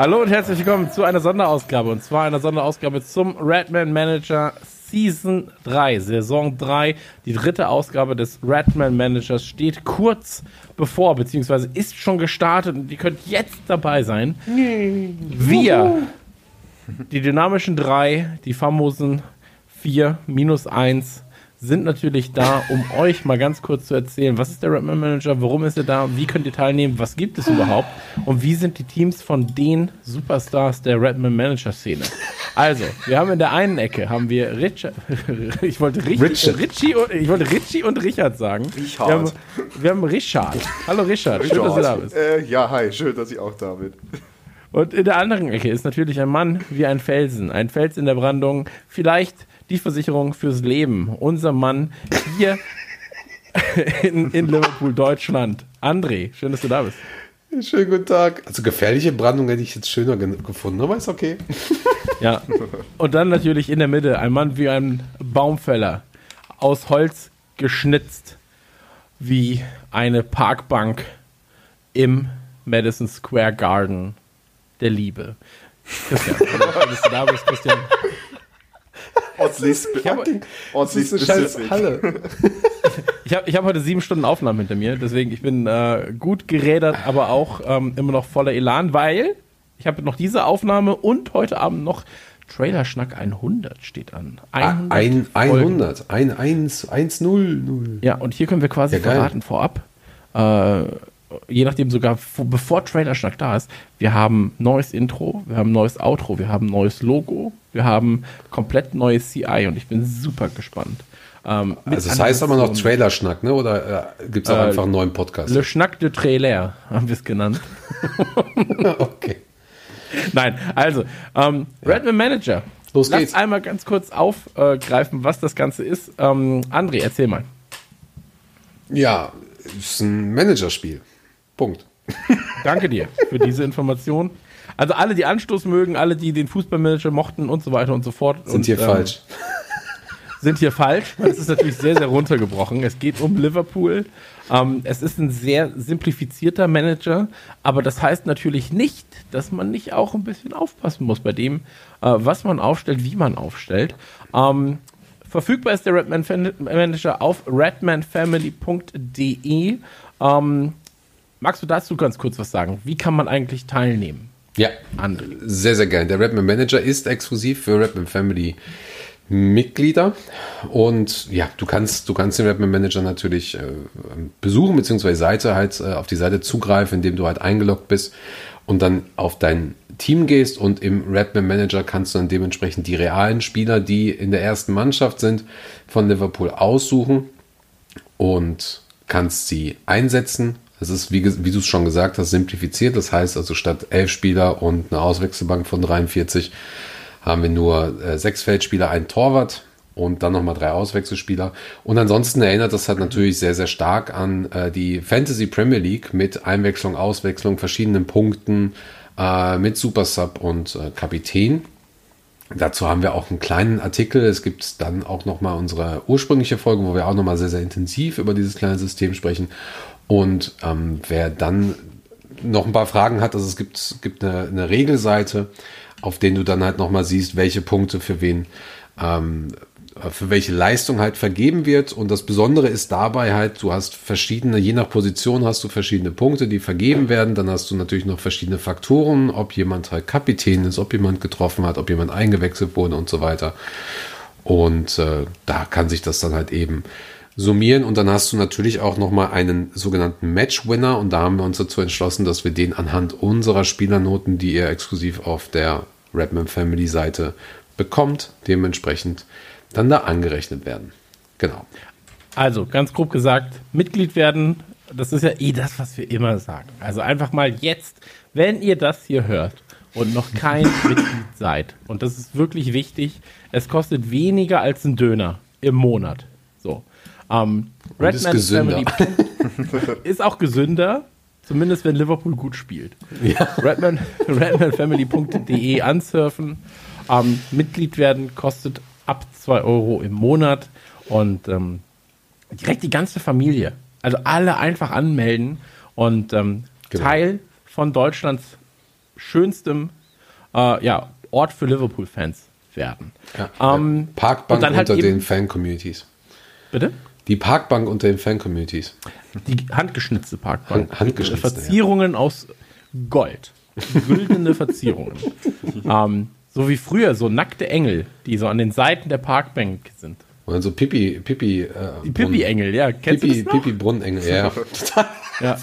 Hallo und herzlich willkommen zu einer Sonderausgabe. Und zwar einer Sonderausgabe zum Redman Manager Season 3, Saison 3. Die dritte Ausgabe des Redman Managers steht kurz bevor, beziehungsweise ist schon gestartet und ihr könnt jetzt dabei sein. Wir, die dynamischen drei, die famosen 4 minus 1, sind natürlich da, um euch mal ganz kurz zu erzählen, was ist der Redman Manager, warum ist er da, wie könnt ihr teilnehmen, was gibt es überhaupt und wie sind die Teams von den Superstars der Redman Manager Szene. Also, wir haben in der einen Ecke haben wir Richard, ich wollte Rich, Richard. Richie, und, ich wollte Richie und Richard sagen. Richard. Wir haben, wir haben Richard. Hallo Richard, schön, dass du da bist. Äh, ja, hi, schön, dass ich auch da bin. Und in der anderen Ecke ist natürlich ein Mann wie ein Felsen. Ein Fels in der Brandung. Vielleicht die Versicherung fürs Leben. Unser Mann hier in, in Liverpool, Deutschland. André, schön, dass du da bist. Schönen guten Tag. Also gefährliche Brandung hätte ich jetzt schöner ge- gefunden, aber ist okay. Ja. Und dann natürlich in der Mitte ein Mann wie ein Baumfäller. Aus Holz geschnitzt. Wie eine Parkbank im Madison Square Garden der Liebe. Christian, schön, dass du da bist, Christian. Scheiß spezifisch. Halle. Ich habe ich hab heute sieben Stunden Aufnahmen hinter mir, deswegen ich bin äh, gut gerädert, aber auch ähm, immer noch voller Elan, weil ich habe noch diese Aufnahme und heute Abend noch Trailerschnack 100 steht an. 100 Ein, Folgen. 100, ein 1, 1, 0, 0. Ja, und hier können wir quasi Ja, verraten vorab, äh, je nachdem sogar vor, bevor Trailerschnack da ist, wir haben neues Intro, wir haben neues Outro, wir haben neues Logo, wir haben komplett neues CI und ich bin super gespannt. Ähm, Also es heißt aber noch. Trailerschnack, ne? Oder äh, gibt es auch Äh, einfach einen neuen Podcast? Le Schnack de Trailer haben wir es genannt. okay. Nein, also, ähm, Redman Manager. Los Lass geht's. einmal ganz kurz aufgreifen, was das Ganze ist. Ähm, André, erzähl mal. Ja, ist ein Managerspiel. Punkt. Danke dir für diese Information. Also alle, die Anstoß mögen, alle, die den Fußballmanager mochten und so weiter und so fort. Sind und, hier ähm, falsch. Sind hier falsch. Es ist natürlich sehr, sehr runtergebrochen. Es geht um Liverpool. Ähm, es ist ein sehr simplifizierter Manager, aber das heißt natürlich nicht, dass man nicht auch ein bisschen aufpassen muss bei dem, äh, was man aufstellt, wie man aufstellt. Ähm, verfügbar ist der Redman Fan- Manager auf redmanfamily.de. Ähm, magst du dazu ganz kurz was sagen? Wie kann man eigentlich teilnehmen? Ja, André. sehr, sehr gern. Der Redman Manager ist exklusiv für Redman Family Mitglieder. Und ja, du kannst, du kannst den Redman Manager natürlich äh, besuchen, beziehungsweise Seite halt äh, auf die Seite zugreifen, indem du halt eingeloggt bist und dann auf dein Team gehst und im Redman Manager kannst du dann dementsprechend die realen Spieler, die in der ersten Mannschaft sind, von Liverpool aussuchen und kannst sie einsetzen. Es ist, wie, wie du es schon gesagt hast, simplifiziert. Das heißt also, statt elf Spieler und eine Auswechselbank von 43 haben wir nur äh, sechs Feldspieler, ein Torwart und dann nochmal drei Auswechselspieler. Und ansonsten erinnert das halt natürlich sehr, sehr stark an äh, die Fantasy Premier League mit Einwechslung, Auswechslung, verschiedenen Punkten, äh, mit Super Sub und äh, Kapitän. Dazu haben wir auch einen kleinen Artikel. Es gibt dann auch nochmal unsere ursprüngliche Folge, wo wir auch nochmal sehr, sehr intensiv über dieses kleine System sprechen. Und ähm, wer dann noch ein paar Fragen hat, also es gibt, gibt eine, eine Regelseite, auf denen du dann halt nochmal siehst, welche Punkte für wen, ähm, für welche Leistung halt vergeben wird. Und das Besondere ist dabei halt, du hast verschiedene, je nach Position hast du verschiedene Punkte, die vergeben werden. Dann hast du natürlich noch verschiedene Faktoren, ob jemand halt Kapitän ist, ob jemand getroffen hat, ob jemand eingewechselt wurde und so weiter. Und äh, da kann sich das dann halt eben summieren und dann hast du natürlich auch nochmal einen sogenannten Match-Winner und da haben wir uns dazu entschlossen, dass wir den anhand unserer Spielernoten, die ihr exklusiv auf der Redman Family Seite bekommt, dementsprechend dann da angerechnet werden. Genau. Also, ganz grob gesagt, Mitglied werden, das ist ja eh das, was wir immer sagen. Also einfach mal jetzt, wenn ihr das hier hört und noch kein Mitglied seid, und das ist wirklich wichtig, es kostet weniger als ein Döner im Monat. Ähm, ist gesünder. ist auch gesünder. Zumindest wenn Liverpool gut spielt. Ja. Redman, redmanfamily.de ansurfen. Ähm, Mitglied werden kostet ab 2 Euro im Monat und ähm, direkt die ganze Familie. Also alle einfach anmelden und ähm, Genau. Teil von Deutschlands schönstem äh, ja, Ort für Liverpool-Fans werden. Ja. Ähm, Parkbank halt unter den Fan-Communities. Bitte? Die Parkbank unter den Fan-Communities. Die handgeschnitzte Parkbank. Hand- handgeschnitzte, Verzierungen aus Gold. Güldene Verzierungen. ähm, so wie früher, so nackte Engel, die so an den Seiten der Parkbank sind. Und dann so Pipi, Pipi, äh, Die Pipi-Engel, ja. Kennst Pipi? Pipi Brunnenengel, ja. Ja.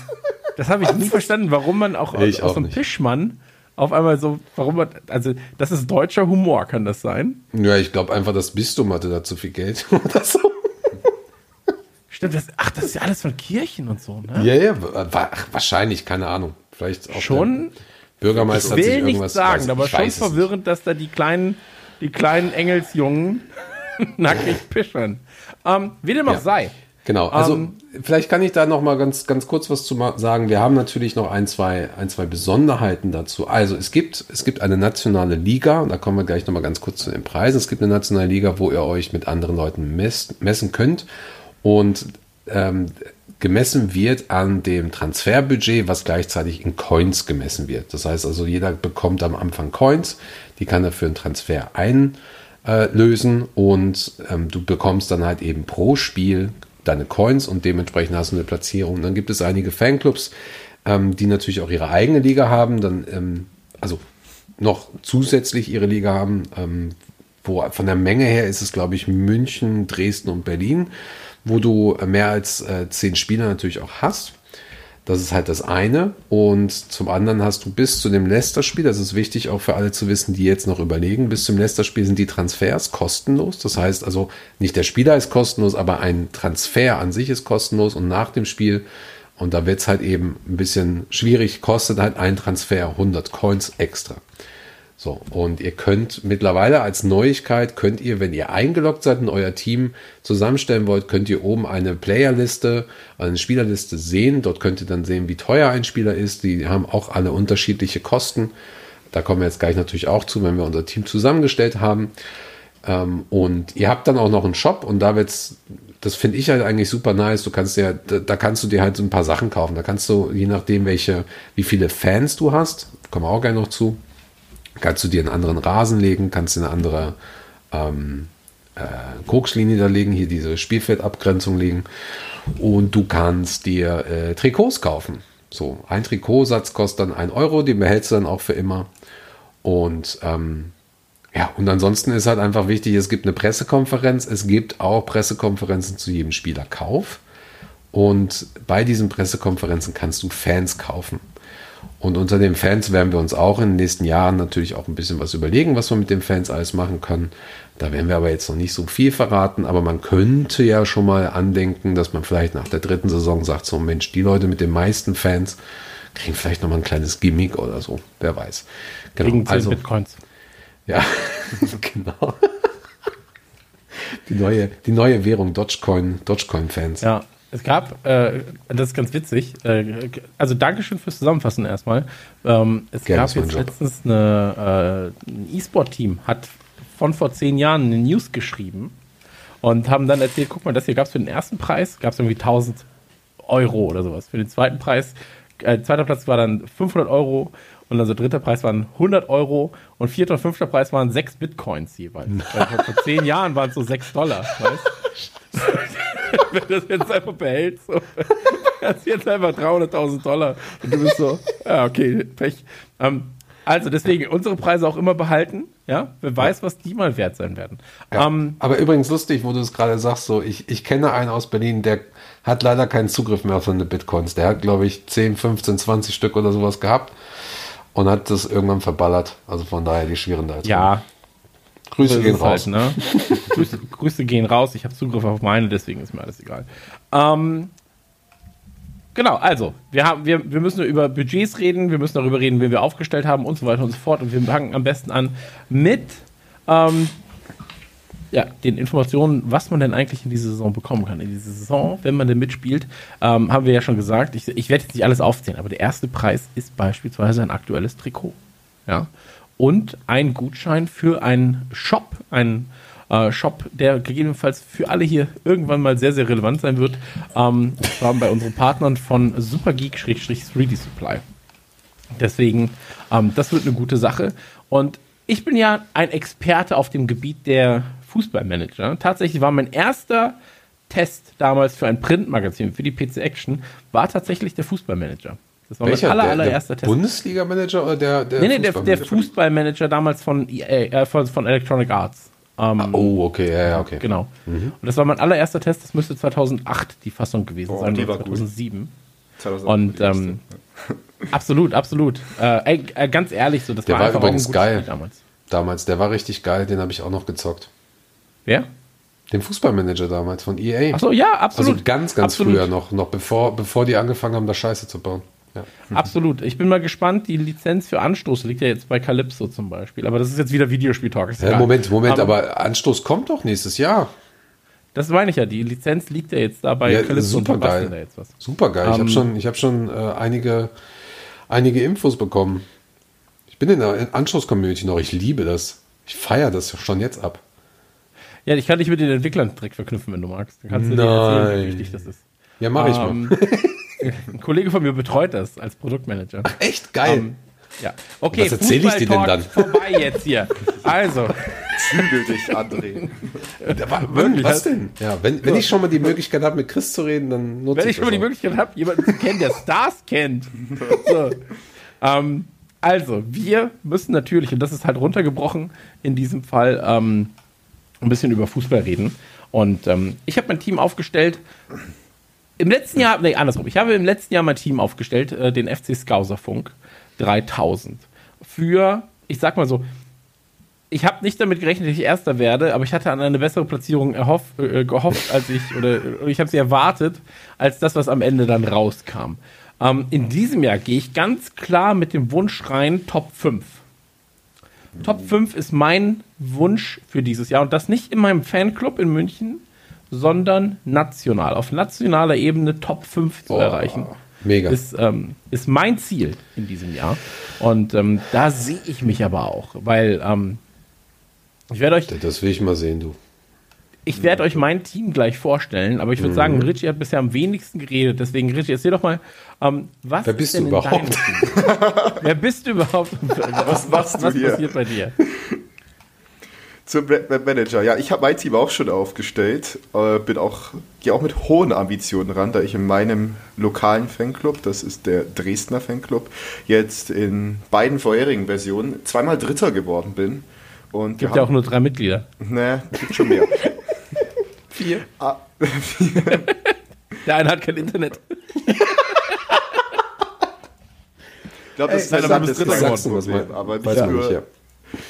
Das habe ich nie verstanden, warum man auch aus, Ich aus auch so einem. Pischmann auf einmal so, warum man, also das ist deutscher Humor, kann das sein? ja, ich glaube einfach, das Bistum hatte da zu viel Geld oder so. Stimmt, das, ach, das ist ja alles von Kirchen und so, ne? Ja, ja, ach, wahrscheinlich, keine Ahnung. Vielleicht auch Schon, Bürgermeister ich hat sich will nicht irgendwas sagen, weiß- aber schon es nicht. verwirrend, dass da die kleinen, die kleinen Engelsjungen nackig pischern. Ähm, wie dem auch Ja. sei. Genau, also Ähm, vielleicht kann ich da noch mal ganz, ganz kurz was zu sagen. Wir haben natürlich noch ein, zwei, ein, zwei Besonderheiten dazu. Also es gibt, es gibt eine nationale Liga, und da kommen wir gleich noch mal ganz kurz zu den Preisen. Es gibt eine nationale Liga, wo ihr euch mit anderen Leuten messen könnt. Und ähm, gemessen wird an dem Transferbudget, was gleichzeitig in Coins gemessen wird. Das heißt also, jeder bekommt am Anfang Coins, die kann er für einen Transfer einlösen und ähm, du bekommst dann halt eben pro Spiel deine Coins und dementsprechend hast du eine Platzierung. Dann gibt es einige Fanclubs, ähm, die natürlich auch ihre eigene Liga haben, dann ähm, also noch zusätzlich ihre Liga haben, wo von der Menge her ist es, glaube ich, München, Dresden und Berlin, wo du mehr als äh, zehn Spieler natürlich auch hast. Das ist halt das eine. Und zum anderen hast du bis zu dem Leicester-Spiel, das ist wichtig auch für alle zu wissen, die jetzt noch überlegen, bis zum Leicester-Spiel sind die Transfers kostenlos. Das heißt also, nicht der Spieler ist kostenlos, aber ein Transfer an sich ist kostenlos und nach dem Spiel, und da wird es halt eben ein bisschen schwierig, kostet halt ein Transfer 100 Coins extra. So, und ihr könnt mittlerweile als Neuigkeit, könnt ihr, wenn ihr eingeloggt seid und euer Team zusammenstellen wollt, könnt ihr oben eine Playerliste, eine Spielerliste sehen. Dort könnt ihr dann sehen, wie teuer ein Spieler ist. Die haben auch alle unterschiedliche Kosten. Da kommen wir jetzt gleich natürlich auch zu, wenn wir unser Team zusammengestellt haben. Ähm, und ihr habt dann auch noch einen Shop und da wird's, das finde ich halt eigentlich super nice. Du kannst ja, da, kannst du dir halt so ein paar Sachen kaufen. Da kannst du, je nachdem, welche, wie viele Fans du hast, kommen wir auch gleich noch zu, kannst du dir einen anderen Rasen legen, kannst dir eine andere ähm, äh, Kokslinie da legen, hier diese Spielfeldabgrenzung legen und du kannst dir äh, Trikots kaufen. So, ein Trikotsatz kostet dann 1 Euro, den behältst du dann auch für immer. Und ähm, ja, und ansonsten ist halt einfach wichtig, es gibt eine Pressekonferenz, es gibt auch Pressekonferenzen zu jedem Spielerkauf. Und bei diesen Pressekonferenzen kannst du Fans kaufen. Und unter den Fans werden wir uns auch in den nächsten Jahren natürlich auch ein bisschen was überlegen, was wir mit den Fans alles machen können. Da werden wir aber jetzt noch nicht so viel verraten, aber man könnte ja schon mal andenken, dass man vielleicht nach der dritten Saison sagt, so Mensch, die Leute mit den meisten Fans kriegen vielleicht noch mal ein kleines Gimmick oder so, wer weiß. Genau, 10 also, Bitcoins. ja, genau. Die neue, die neue Währung Dogecoin, Dogecoin-Fans. Ja, es gab, äh, das ist ganz witzig, äh, also Dankeschön fürs Zusammenfassen erstmal. Ähm, es Gerne, gab jetzt Job. letztens eine, äh, ein E-Sport-Team, hat von vor zehn Jahren eine News geschrieben und haben dann erzählt, guck mal, das hier gab es für den ersten Preis, gab es irgendwie 1000 Euro oder sowas. Für den zweiten Preis, äh, zweiter Platz war dann 500 Euro und also dritter Preis waren 100 Euro und vierter und fünfter Preis waren 6 Bitcoins jeweils. Weil vor zehn Jahren waren es so 6 Dollar, weißt Wenn das jetzt einfach behältst, so, hast du jetzt einfach 300.000 Dollar und du bist so, ja, okay, Pech. Ähm, also deswegen unsere Preise auch immer behalten, ja, wer weiß, was die mal wert sein werden. Ja. Ähm, Aber übrigens lustig, wo du es gerade sagst, so ich, ich kenne einen aus Berlin, der hat leider keinen Zugriff mehr auf seine Bitcoins. Der hat, glaube ich, 10, 15, 20 Stück oder sowas gehabt und hat das irgendwann verballert. Also von daher die schweren da jetzt. ja, Grüße gehen es raus. Halt, ne? Grüße, Grüße gehen raus. Ich habe Zugriff auf meine, deswegen ist mir alles egal. Ähm, genau, also, wir, haben, wir, wir müssen über Budgets reden, wir müssen darüber reden, wie wir aufgestellt haben und so weiter und so fort. Und wir fangen am besten an mit ähm, ja, den Informationen, was man denn eigentlich in dieser Saison bekommen kann. In dieser Saison, wenn man denn mitspielt, ähm, haben wir ja schon gesagt, ich, ich werde jetzt nicht alles aufzählen, aber der erste Preis ist beispielsweise ein aktuelles Trikot. Ja. Und ein Gutschein für einen Shop, einen äh, Shop, der gegebenenfalls für alle hier irgendwann mal sehr, sehr relevant sein wird. Ähm, und zwar bei unseren Partnern von Supergeek-3D Supply. Deswegen, ähm, das wird eine gute Sache. Und ich bin ja ein Experte auf dem Gebiet der Fußballmanager. Tatsächlich war mein erster Test damals für ein Printmagazin, für die PC Action, war tatsächlich der Fußballmanager. Das war Welcher? mein aller, allererster der Test. Bundesliga-Manager oder der, der nee, nee, der, der Fußballmanager? Damals von, EA, äh, von, von Electronic Arts. Ähm, Oh, okay, ja, ja, okay. Genau. Und das war mein allererster Test, das müsste 2008 die Fassung gewesen Oh, sein, die oder war gut. 2007. 2008 Und ähm, absolut, absolut. Äh, äh, ganz ehrlich, so das Der war, war einfach übrigens auch ein geil. Spiel damals. Damals, der war richtig geil, den habe ich auch noch gezockt. Wer? Den Fußballmanager damals von EA. Achso, ja, absolut. also ganz, ganz absolut. früher noch, noch bevor, bevor die angefangen haben, da Scheiße zu bauen. Ja. Absolut. Ich bin mal gespannt, die Lizenz für Anstoß liegt ja jetzt bei Calypso zum Beispiel. Aber das ist jetzt wieder Videospiel-Talk. Ja. Moment, Moment, Aber aber Anstoß kommt doch nächstes Jahr. Das meine ich ja, die Lizenz liegt ja jetzt da bei Ja, Calypso supergeil. basteln da jetzt was. Super geil. ich Ähm, habe schon, ich hab schon äh, einige, einige Infos bekommen. Ich bin in der Anstoß-Community noch. Ich liebe das. Ich feiere das schon jetzt ab. Ja, ich kann dich mit den Entwicklern direkt verknüpfen, wenn du magst. Dann kannst du dir erzählen, wie Nein. wichtig das ist. Ja, mache ich mal. Ein Kollege von mir betreut das als Produktmanager. Echt geil. Ähm, ja. Okay, Was erzähl ich dir denn dann? Vorbei jetzt hier. Also, Zügel dich, André. Wirklich, was denn? Ja, wenn, wenn ich schon mal die Möglichkeit habe, mit Chris zu reden, dann nutze wenn ich schon mal die das. Möglichkeit habe, jemanden zu kennen, der Stars kennt. So. Ähm, also, wir müssen natürlich, und das ist halt runtergebrochen, in diesem Fall ähm, ein bisschen über Fußball reden. Und ähm, ich habe mein Team aufgestellt. Im letzten Jahr, nee, andersrum. Ich habe im letzten Jahr mein Team aufgestellt, äh, den FC Skauserfunk 3000. Für, ich sag mal so, ich habe nicht damit gerechnet, dass ich Erster werde, aber ich hatte an eine bessere Platzierung erhoff, äh, gehofft, als ich, oder oder ich habe sie erwartet, als das, was am Ende dann rauskam. Ähm, in diesem Jahr gehe ich ganz klar mit dem Wunsch rein, Top 5. Top 5 ist mein Wunsch für dieses Jahr und das nicht in meinem Fanclub in München, sondern national. Auf nationaler Ebene Top 5 zu Oh, erreichen Mega. ist, ähm, ist mein Ziel in diesem Jahr. Und ähm, da sehe ich mich aber auch, weil ähm, ich werde euch, das will ich mal sehen, du. ich werde euch mein Team gleich vorstellen, aber ich würde Mhm. sagen, Richie hat bisher am wenigsten geredet. Deswegen, Richie, erzähl doch mal, ähm, was Wer ist bist du überhaupt? Wer bist du überhaupt? Was machst du was hier? passiert bei dir? Zum Batman Manager. Ja, ich habe mein Team auch schon aufgestellt. Äh, bin auch, gehe auch mit hohen Ambitionen ran, da ich in meinem lokalen Fanclub, das ist der Dresdner Fanclub, jetzt in beiden vorherigen Versionen zweimal Dritter geworden bin. Und wir Gibt ja auch nur drei Mitglieder. Ne, gibt schon mehr. Vier. Ah, Der eine hat kein Internet. Ich glaube, das ist Ey, ein Alter, du bist Dritter geworden. aber nicht nicht, ja.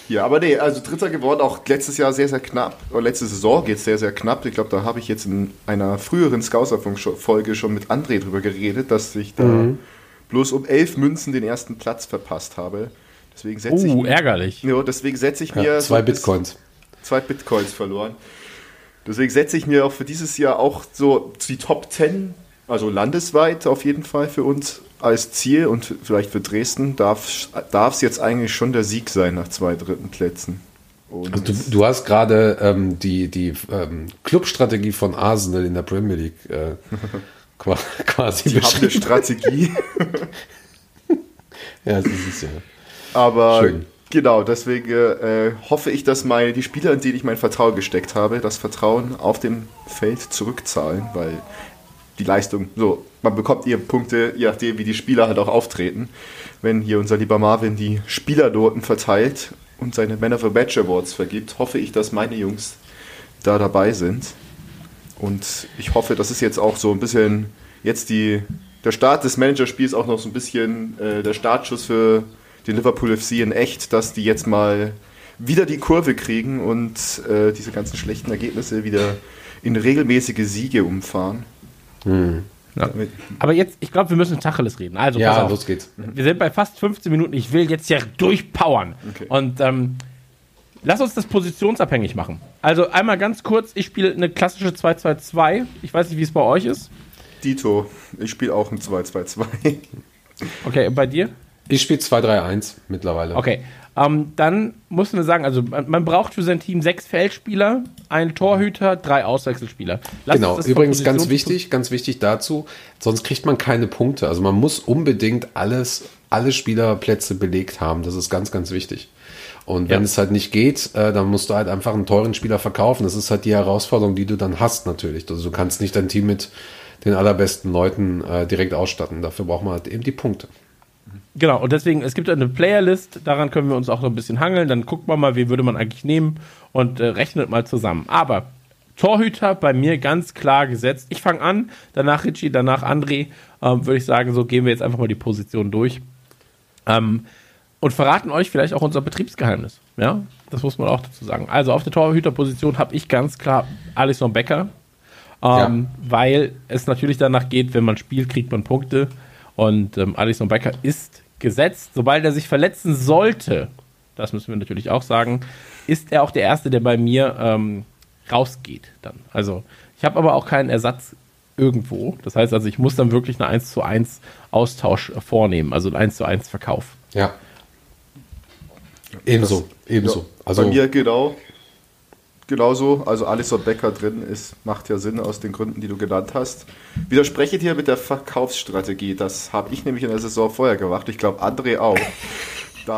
Ja, aber nee, also Dritter geworden, auch letztes Jahr sehr, sehr knapp. Oder letzte Saison geht es sehr, sehr knapp. Ich glaube, da habe ich jetzt in einer früheren Scouser-Folge schon mit André drüber geredet, dass ich da Mhm. bloß um elf Münzen den ersten Platz verpasst habe. Deswegen setze Uh, ich, ärgerlich. ja, deswegen setze ich mir Ja, so zwei bisschen- Bitcoins. zwei Bitcoins verloren. Deswegen setze ich mir auch für dieses Jahr auch so die Top 10, also landesweit auf jeden Fall für uns als Ziel und vielleicht für Dresden darf es jetzt eigentlich schon der Sieg sein nach zwei dritten Plätzen. Also du, du hast gerade ähm, die, die ähm, Clubstrategie von Arsenal in der Premier League äh, qua- quasi die haben eine. Strategie, Ja, das ist es ja. aber Schön. genau, deswegen äh, hoffe ich, dass meine, die Spieler, in die ich mein Vertrauen gesteckt habe, das Vertrauen auf dem Feld zurückzahlen, weil die Leistung, so, man bekommt ihr Punkte, je nachdem, wie die Spieler halt auch auftreten. Wenn hier unser lieber Marvin die Spielernoten verteilt und seine Man of the Match Awards vergibt, hoffe ich, dass meine Jungs da dabei sind. Und ich hoffe, das ist jetzt auch so ein bisschen jetzt die, der Start des Managerspiels auch noch so ein bisschen äh, der Startschuss für den Liverpool FC in echt, dass die jetzt mal wieder die Kurve kriegen und äh, diese ganzen schlechten Ergebnisse wieder in regelmäßige Siege umfahren. Ja. Aber jetzt, ich glaube, wir müssen Tacheles reden. Also, pass Ja, auf. los geht's. Wir sind bei fast 15 Minuten. Ich will jetzt ja durchpowern. Okay. Und ähm, Lass uns das positionsabhängig machen. Also einmal ganz kurz, ich spiele eine klassische 2-2-2. Ich weiß nicht, wie es bei euch ist. Dito, ich spiele auch ein 2-2-2. Okay, und bei dir? Ich spiele 2-3-1 mittlerweile. Okay. Ähm, dann muss man sagen, also man, man braucht für sein Team sechs Feldspieler, einen Torhüter, drei Auswechselspieler. Lass genau, übrigens ganz wichtig, ganz wichtig dazu, sonst kriegt man keine Punkte. Also man muss unbedingt alles, alle Spielerplätze belegt haben. Das ist ganz, ganz wichtig. Und wenn Ja. es halt nicht geht, äh, dann musst du halt einfach einen teuren Spieler verkaufen. Das ist halt die Herausforderung, die du dann hast natürlich. Also du kannst nicht dein Team mit den allerbesten Leuten äh, direkt ausstatten. Dafür braucht man halt eben die Punkte. Genau, und deswegen, es gibt eine Playerlist, daran können wir uns auch so ein bisschen hangeln. Dann guckt man mal, wen würde man eigentlich nehmen und äh, rechnet mal zusammen. Aber Torhüter bei mir ganz klar gesetzt. Ich fange an, danach Richie, danach André. Ähm, würde ich sagen, so gehen wir jetzt einfach mal die Position durch. Ähm, und verraten euch vielleicht auch unser Betriebsgeheimnis. Ja, das muss man auch dazu sagen. Also auf der Torhüterposition habe ich ganz klar Alisson Becker. Ähm, Weil es natürlich danach geht, wenn man spielt, kriegt man Punkte. Und ähm, Alisson Becker ist gesetzt. Sobald er sich verletzen sollte, das müssen wir natürlich auch sagen, ist er auch der Erste, der bei mir ähm, rausgeht dann. Also ich habe aber auch keinen Ersatz irgendwo. Das heißt also, ich muss dann wirklich einen 1 zu 1 Austausch vornehmen, also einen 1 zu 1 Verkauf. Ja. Ebenso, ebenso. Ja, Also Bei mir genau. Genauso, also Alisson Becker drin ist, macht ja Sinn aus den Gründen, die du genannt hast. Widerspreche dir mit der Verkaufsstrategie. Das habe ich nämlich in der Saison vorher gemacht. Ich glaube, André auch.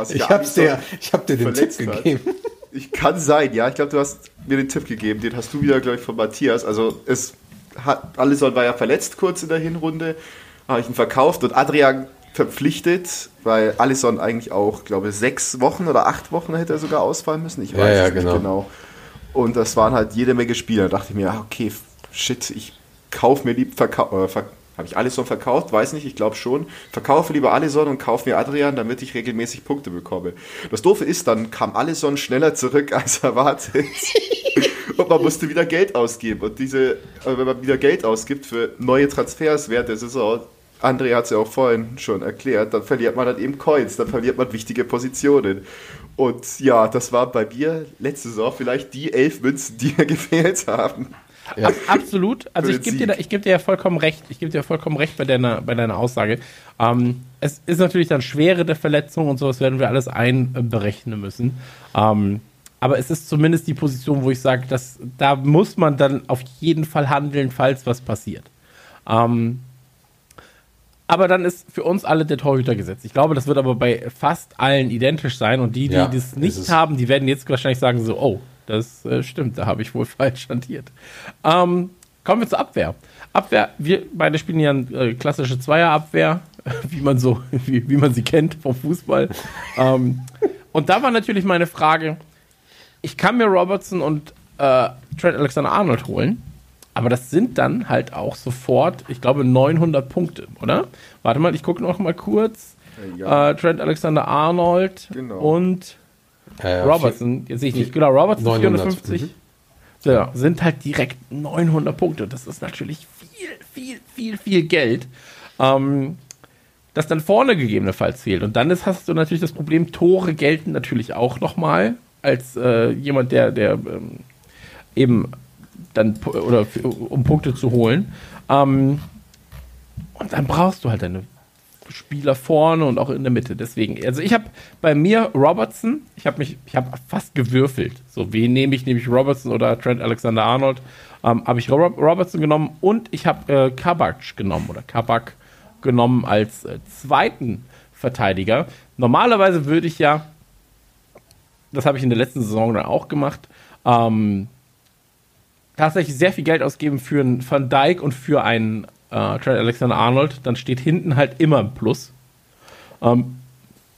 Ich ja hab's dir, ich hab dir den Tipp verletzt hat. gegeben. Ich kann sein, ja. Ich glaube, du hast mir den Tipp gegeben. Den hast du wieder, glaube ich, von Matthias. Also es hat Alisson war ja verletzt kurz in der Hinrunde. Habe ich ihn verkauft und Adrian verpflichtet, weil Alisson eigentlich auch, glaube ich, sechs Wochen oder acht Wochen hätte er sogar ausfallen müssen. Ich Ja, weiß ja, es nicht genau. Und das waren halt jede Menge Spieler. Da dachte ich mir, ah, okay, shit, ich kauf mir lieb, verkau äh, habe ich Alisson verkauft? Weiß nicht, ich glaube schon. Verkaufe lieber Alisson und kaufe mir Adrian, damit ich regelmäßig Punkte bekomme. Das Doofe ist, dann kam Alisson schneller zurück als erwartet. und man musste wieder Geld ausgeben. Und diese, äh, wenn man wieder Geld ausgibt für neue Transfers während der Saison, André hat es ja auch vorhin schon erklärt, dann verliert man dann eben Coins, dann verliert man wichtige Positionen. Und ja, das war bei mir letzte Saison vielleicht die elf Münzen, die mir gefehlt haben. Ja. Absolut. Also ich gebe dir, da- Sieg. ich geb dir ja vollkommen recht. Ich gebe dir vollkommen recht bei deiner, bei deiner Aussage. Ähm, es ist natürlich dann Schwere der Verletzung und sowas werden wir alles einberechnen müssen. Ähm, aber es ist zumindest die Position, wo ich sage, dass da muss man dann auf jeden Fall handeln, falls was passiert. Ähm, aber dann ist für uns alle der Torhüter gesetzt. Ich glaube, das wird aber bei fast allen identisch sein. Und die, die Ja, das nicht haben, die werden jetzt wahrscheinlich sagen so, oh, das äh, stimmt, da habe ich wohl falsch hantiert. Ähm, kommen wir zur Abwehr. Abwehr, wir beide spielen ja eine äh, klassische Zweierabwehr, wie man so, wie, wie man sie kennt vom Fußball. ähm, und da war natürlich meine Frage, ich kann mir Robertson und äh, Trent Alexander-Arnold holen, aber das sind dann halt auch sofort, ich glaube, 900 Punkte, oder? Warte mal, ich gucke noch mal kurz. Ja. Äh, Trent Alexander-Arnold Genau. und Äh, Robertson, jetzt sehe ich nicht, genau, Robertson 900, 450. mhm. Ja, sind halt direkt 900 Punkte. Das ist natürlich viel, viel, viel, viel Geld, ähm, das dann vorne gegebenenfalls fehlt. Und dann ist, hast du natürlich das Problem, Tore gelten natürlich auch nochmal als äh, jemand, der, der ähm, eben dann, oder um Punkte zu holen. Ähm, und dann brauchst du halt deine Spieler vorne und auch in der Mitte. Deswegen, also ich habe bei mir Robertson, ich habe mich, ich habe fast gewürfelt. So, wen nehme ich? Nehme ich Robertson oder Trent Alexander-Arnold? Ähm, habe ich Rob Robertson genommen und ich habe äh, Kabak genommen oder Kabak genommen als äh, zweiten Verteidiger. Normalerweise würde ich ja, das habe ich in der letzten Saison dann auch gemacht, ähm, tatsächlich sehr viel Geld ausgeben für einen Van Dijk und für einen äh, Trent Alexander-Arnold, dann steht hinten halt immer ein Plus. Ähm,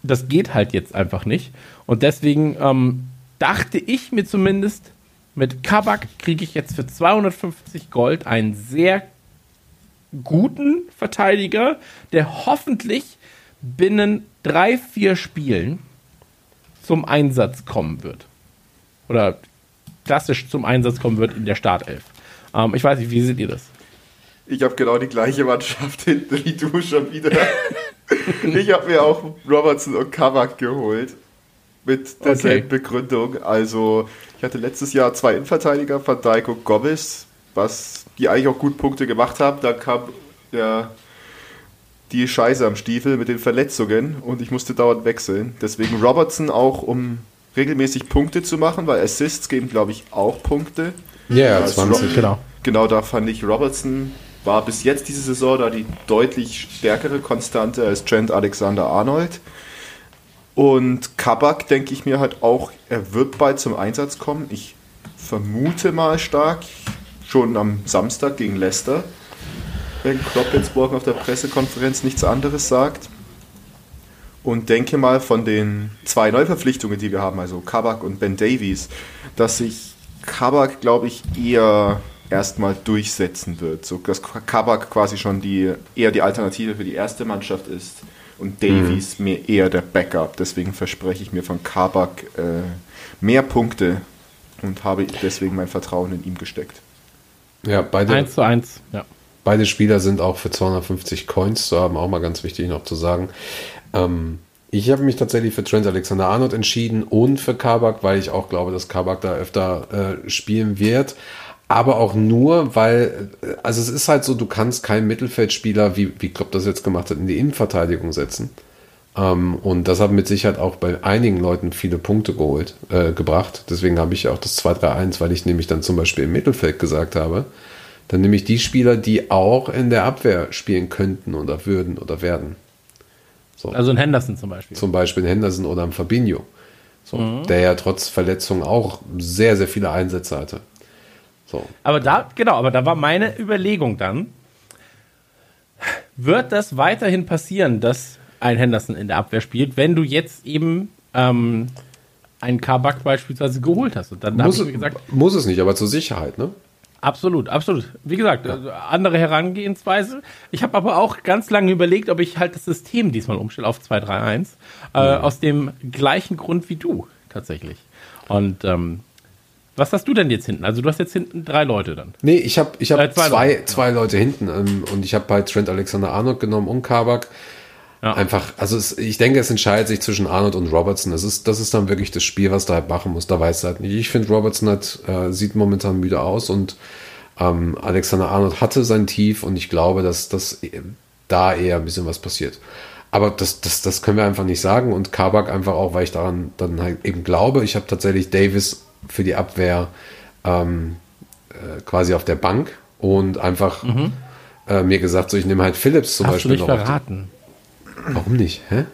das geht halt jetzt einfach nicht. Und deswegen ähm, dachte ich mir zumindest, mit Kabak kriege ich jetzt für 250 Gold einen sehr guten Verteidiger, der hoffentlich binnen drei, vier Spielen zum Einsatz kommen wird. Oder klassisch zum Einsatz kommen wird in der Startelf. Ähm, ich weiß nicht, wie seht ihr das? Ich habe genau die gleiche Mannschaft hinten wie du schon wieder. ich habe mir auch Robertson und Kabak geholt. mit derselben Okay. Begründung. Also, ich hatte letztes Jahr zwei Innenverteidiger, Van Dijk und Gomez, was die eigentlich auch gut Punkte gemacht haben. Dann kam ja die Scheiße am Stiefel mit den Verletzungen und ich musste dauernd wechseln. Deswegen Robertson auch, um regelmäßig Punkte zu machen, weil Assists geben, glaube ich, auch Punkte. Ja, Also 20. Genau. Genau, da fand ich Robertson war bis jetzt diese Saison da die deutlich stärkere Konstante als Trent Alexander-Arnold. Und Kabak denke ich mir halt auch, er wird bald zum Einsatz kommen. Ich vermute mal stark, schon am Samstag gegen Leicester, wenn Klopp jetzt morgen auf der Pressekonferenz nichts anderes sagt. Und denke mal von den zwei Neuverpflichtungen, die wir haben, also Kabak und Ben Davies, dass sich Kabak, glaube ich, eher erstmal durchsetzen wird. So dass Kabak quasi schon die eher die Alternative für die erste Mannschaft ist und Davies mir eher der Backup. Deswegen verspreche ich mir von Kabak äh, mehr Punkte und habe deswegen mein Vertrauen in ihm gesteckt. Ja, beide, 1 zu 1. Ja. beide Spieler sind auch für 250 Coins zu haben, auch mal ganz wichtig noch zu sagen. Ähm, ich habe mich tatsächlich für Trent Alexander-Arnold entschieden und für Kabak, weil ich auch glaube, dass Kabak da öfter äh, spielen wird. Aber auch nur, weil, äh, also es ist halt so, du kannst keinen Mittelfeldspieler, wie, wie Klopp das jetzt gemacht hat, in die Innenverteidigung setzen. Ähm, und das hat mit Sicherheit auch bei einigen Leuten viele Punkte geholt, äh, gebracht. Deswegen habe ich auch das 2-3-1, weil ich nämlich dann zum Beispiel im Mittelfeld gesagt habe, dann nehme ich die Spieler, die auch in der Abwehr spielen könnten oder würden oder werden. So. Also ein Henderson zum Beispiel. Zum Beispiel Henderson oder ein Fabinho. So, Der ja trotz Verletzung auch sehr, sehr viele Einsätze hatte. So. Aber da, genau, aber da war meine Überlegung dann, wird das weiterhin passieren, dass ein Henderson in der Abwehr spielt, wenn du jetzt eben ähm, einen Kabak beispielsweise geholt hast? Und dann Muss, ich gesagt, muss es nicht, aber zur Sicherheit, ne? Absolut, absolut. Wie gesagt, also andere Herangehensweise. Ich habe aber auch ganz lange überlegt, ob ich halt das System diesmal umstelle auf 2-3-1. Äh, aus dem gleichen Grund wie du, tatsächlich. Und ähm, was hast du denn jetzt hinten? Also du hast jetzt hinten drei Leute dann. Nee, ich habe ich hab Äh, zwei zwei, Leute. zwei Leute hinten ähm, und ich habe bei Trent Alexander-Arnold genommen und Kabak. Ja. Einfach, also es, ich denke, es entscheidet sich zwischen Arnold und Robertson. Das ist, das ist dann wirklich das Spiel, was da halt machen muss. Da weiß er halt nicht. Ich finde, Robertson hat, äh, sieht momentan müde aus und ähm, Alexander Arnold hatte sein Tief und ich glaube, dass das da eher ein bisschen was passiert. Aber das, das, das können wir einfach nicht sagen und Kabak einfach auch, weil ich daran dann halt eben glaube. Ich habe tatsächlich Davis für die Abwehr ähm, äh, quasi auf der Bank und einfach äh, mir gesagt, so ich nehme halt Phillips zum Mhm. Hast du Beispiel nicht auf die- verraten? Warum nicht? Hä?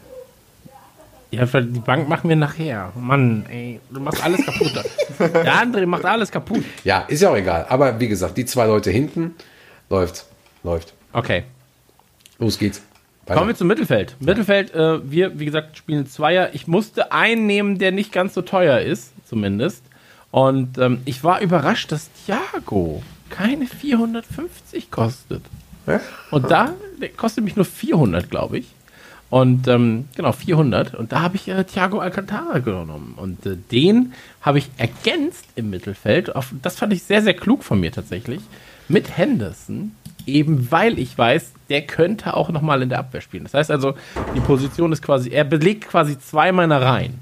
Ja, die Bank machen wir nachher. Mann, ey, du machst alles kaputt. Der André macht alles kaputt. Ja, ist ja auch egal. Aber wie gesagt, die zwei Leute hinten läuft. Läuft. Okay. Los geht's. Weiter. Kommen wir zum Mittelfeld. Mittelfeld, äh, wir, wie gesagt, spielen Zweier. Ich musste einen nehmen, der nicht ganz so teuer ist, zumindest. Und ähm, ich war überrascht, dass Thiago keine 450 kostet. Und da kostet mich nur 400, glaube ich. Und ähm, genau, 400. Und da habe ich äh, Thiago Alcantara genommen. Und äh, den habe ich ergänzt im Mittelfeld. Auf, das fand ich sehr, sehr klug von mir tatsächlich. Mit Henderson. Eben weil ich weiß, der könnte auch nochmal in der Abwehr spielen. Das heißt also, die Position ist quasi, er belegt quasi zwei meiner Reihen.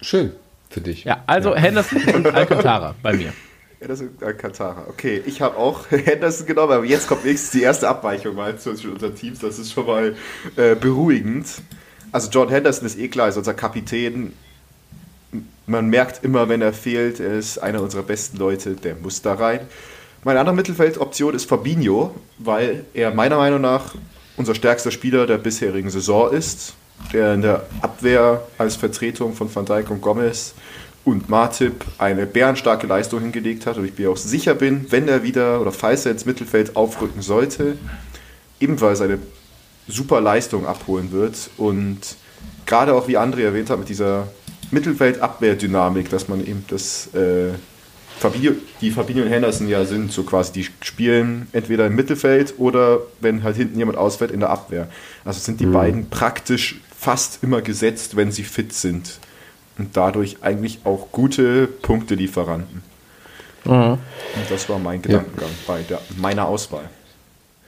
Schön für dich. Ja, also Henderson und Alcantara bei mir. Ist äh, Katara. Okay, ich habe auch Henderson genommen, aber jetzt kommt wenigstens die erste Abweichung mal zwischen unseren Teams. Das ist schon mal äh, beruhigend. Also John Henderson ist eh klar, ist unser Kapitän. Man merkt immer, wenn er fehlt, er ist einer unserer besten Leute, der muss da rein. Meine andere Mittelfeldoption ist Fabinho, weil er meiner Meinung nach unser stärkster Spieler der bisherigen Saison ist, der in der Abwehr als Vertretung von Van Dijk und Gomez und Martip eine bärenstarke Leistung hingelegt hat und ich mir auch sicher bin, wenn er wieder oder falls er ins Mittelfeld aufrücken sollte, ebenfalls eine super Leistung abholen wird und gerade auch wie André erwähnt hat mit dieser Mittelfeldabwehrdynamik, dass man eben das äh, Fabinho, die Fabinho und Henderson ja sind, so quasi, die spielen entweder im Mittelfeld oder wenn halt hinten jemand ausfällt in der Abwehr. Also sind die beiden praktisch fast immer gesetzt, wenn sie fit sind. Und dadurch eigentlich auch gute Punktelieferanten. Und das war mein Gedankengang bei der, meiner Auswahl.